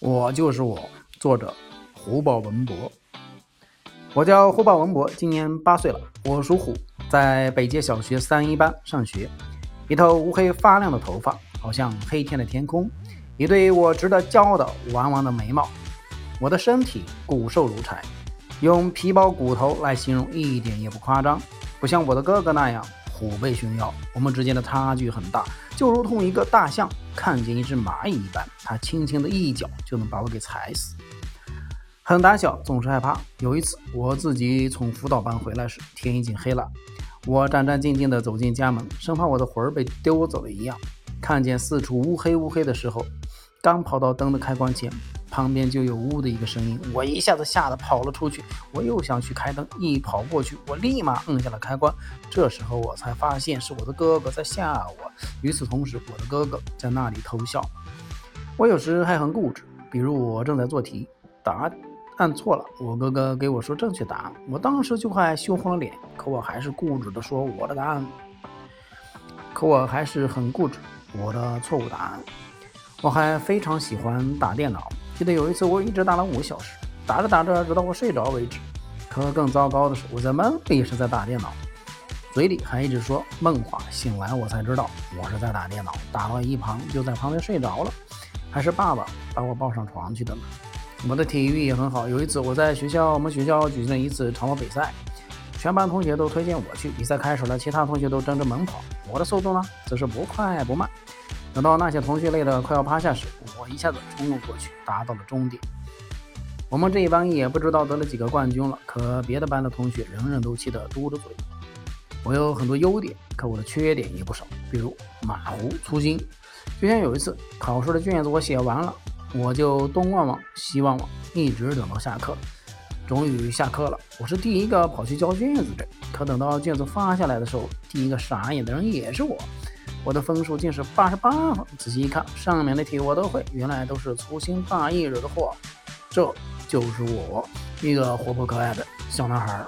我就是我，作者胡宝文博。我叫胡宝文博，今年八岁了。我属虎，在北街小学三一班上学。一头乌黑发亮的头发，好像黑天的天空；一对我值得骄傲的弯弯的眉毛。我的身体骨瘦如柴，用皮包骨头来形容一点也不夸张。不像我的哥哥那样虎背熊腰，我们之间的差距很大，就如同一个大象。看见一只蚂蚁一般，它轻轻的一脚就能把我给踩死。很胆小，总是害怕。有一次，我自己从辅导班回来时，天已经黑了。我战战兢兢地走进家门，生怕我的魂儿被丢走了一样。看见四处乌黑乌黑的时候，刚跑到灯的开关前。旁边就有呜的一个声音，我一下子吓得跑了出去。我又想去开灯，一跑过去，我立马摁下了开关。这时候我才发现是我的哥哥在吓我。与此同时，我的哥哥在那里偷笑。我有时还很固执，比如我正在做题，答案错了，我哥哥给我说正确答案，我当时就快羞红了脸。可我还是固执的说我的答案，可我还是很固执我的错误答案。我还非常喜欢打电脑。记得有一次，我一直打了五个小时，打着打着，直到我睡着为止。可更糟糕的是，我在梦里是在打电脑，嘴里还一直说梦话。醒来我才知道，我是在打电脑，打到一旁就在旁边睡着了。还是爸爸把我抱上床去的呢。我的体育也很好。有一次我在学校，我们学校举行了一次长跑比赛，全班同学都推荐我去。比赛开始了，其他同学都争着猛跑，我的速度呢，则是不快不慢。等到那些同学累得快要趴下时，我一下子冲了过去，达到了终点。我们这一班也不知道得了几个冠军了，可别的班的同学人人都气得嘟着嘴。我有很多优点，可我的缺点也不少，比如马虎、粗心。就像有一次考试的卷子我写完了，我就东望望西望望，一直等到下课。终于下课了，我是第一个跑去交卷子的。可等到卷子发下来的时候，第一个傻眼的人也是我。我的分数竟是八十八分，仔细一看，上面的题我都会，原来都是粗心大意惹的祸。这就是我，一个活泼可爱的小男孩。